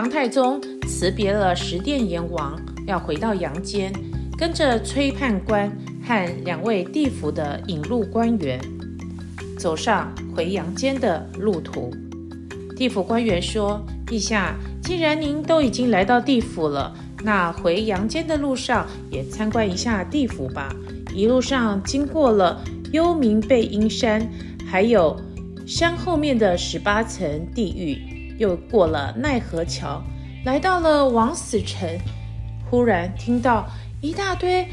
唐太宗辞别了十殿阎王，要回到阳间，跟着崔判官和两位地府的引路官员，走上回阳间的路途。地府官员说：“陛下，既然您都已经来到地府了，那回阳间的路上也参观一下地府吧。一路上经过了幽冥背阴山，还有山后面的十八层地狱。”又过了奈何桥，来到了枉死城。忽然听到一大堆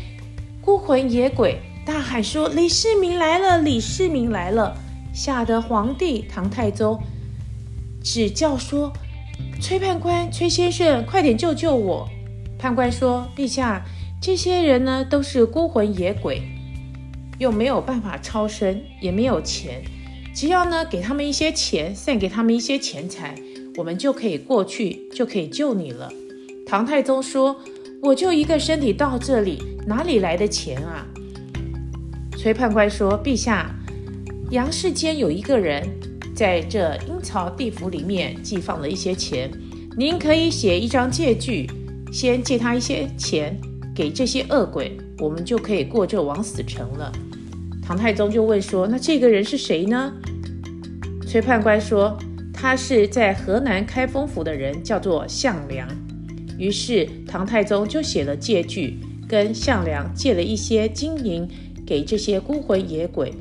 孤魂野鬼大喊说：“李世民来了！李世民来了！”吓得皇帝唐太宗只叫说：“崔判官，崔先生，快点救救我！”判官说：“陛下，这些人呢都是孤魂野鬼，又没有办法超生，也没有钱，只要呢给他们一些钱，散给他们一些钱财。”我们就可以过去，就可以救你了。唐太宗说：“我就一个身体到这里，哪里来的钱啊？”崔判官说：“陛下，阳世间有一个人在这阴曹地府里面寄放了一些钱，您可以写一张借据，先借他一些钱给这些恶鬼，我们就可以过这枉死城了。”唐太宗就问说：“那这个人是谁呢？”崔判官说。他是在河南开封府的人，叫做项梁。于是唐太宗就写了借据，跟项梁借了一些金银，给这些孤魂野鬼，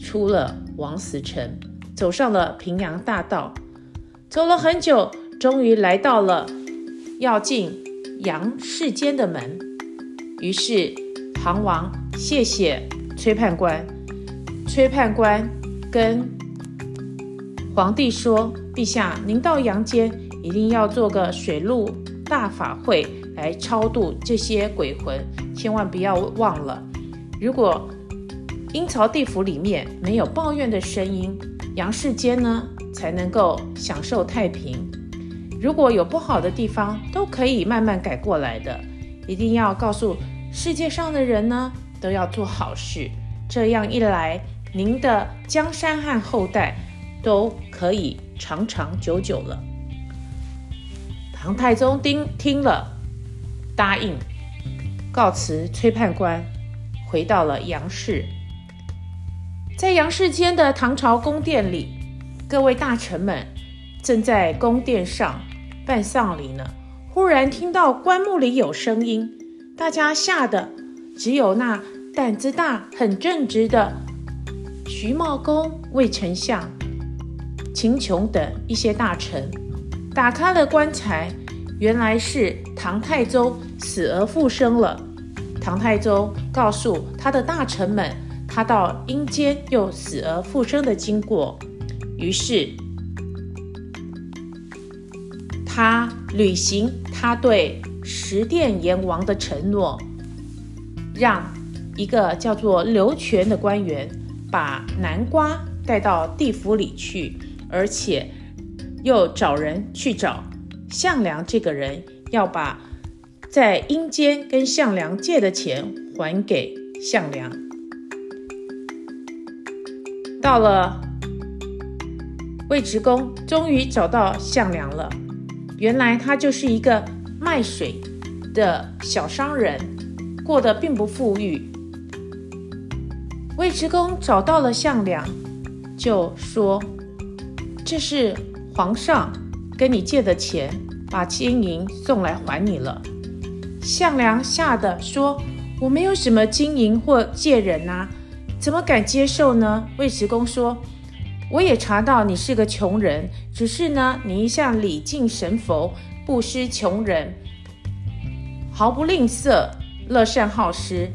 出了王死城，走上了平阳大道，走了很久，终于来到了要进阳世间的门。于是唐王谢谢崔判官，崔判官跟皇帝说。陛下，您到阳间一定要做个水陆大法会来超度这些鬼魂，千万不要忘了。如果阴曹地府里面没有抱怨的声音，阳世间呢才能够享受太平。如果有不好的地方，都可以慢慢改过来的。一定要告诉世界上的人呢，都要做好事。这样一来，您的江山和后代都可以。长长久久了，唐太宗听听了，答应，告辞崔判官，回到了阳世。在阳世间的唐朝宫殿里，各位大臣们正在宫殿上办丧礼呢。忽然听到棺木里有声音，大家吓得只有那胆子大、很正直的徐茂公、魏丞相。秦琼等一些大臣打开了棺材，原来是唐太宗死而复生了。唐太宗告诉他的大臣们，他到阴间又死而复生的经过。于是他履行他对十殿阎王的承诺，让一个叫做刘全的官员把南瓜带到地府里去。而且又找人去找项梁这个人，要把在阴间跟项梁借的钱还给项梁。到了尉迟宫，终于找到项梁了。原来他就是一个卖水的小商人，过得并不富裕。尉迟恭找到了项梁，就说。这是皇上跟你借的钱，把金银送来还你了。项梁吓得说：“我没有什么金银或借人啊，怎么敢接受呢？”尉迟恭说：“我也查到你是个穷人，只是呢，你一向礼敬神佛，布施穷人，毫不吝啬，乐善好施。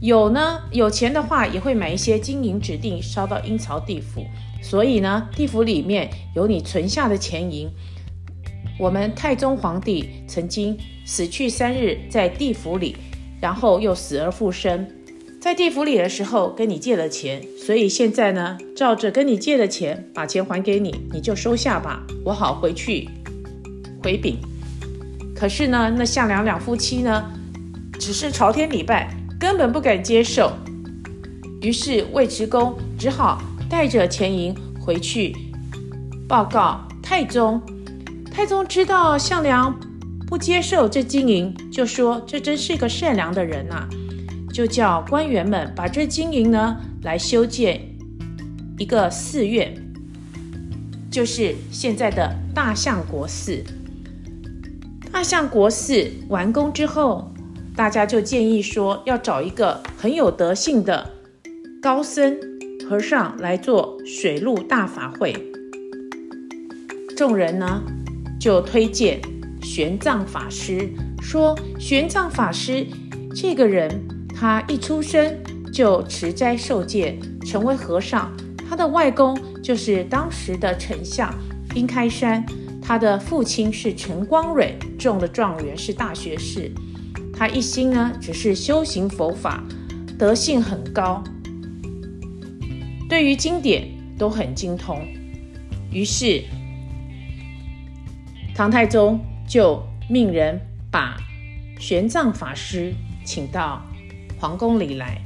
有呢，有钱的话也会买一些金银指定，烧到阴曹地府。”所以呢，地府里面有你存下的钱银。我们太宗皇帝曾经死去三日在地府里，然后又死而复生，在地府里的时候跟你借了钱，所以现在呢，照着跟你借的钱，把钱还给你，你就收下吧，我好回去回禀。可是呢，那项梁两夫妻呢，只是朝天礼拜，根本不敢接受，于是尉迟恭只好。带着钱银回去报告太宗，太宗知道项梁不接受这金银，就说这真是个善良的人呐、就叫官员们把这金银呢来修建一个寺院，就是现在的大相国寺。大相国寺完工之后，大家就建议说要找一个很有德性的高僧和尚来做水陆大法会。众人呢就推荐玄奘法师，说玄奘法师这个人，他一出生就持斋受戒，成为和尚。他的外公就是当时的丞相宾开山。他的父亲是陈光蕊，中了状元，是大学士。他一心呢，只是修行佛法，德性很高，对于经典都很精通。于是，唐太宗就命人把玄奘法师请到皇宫里来。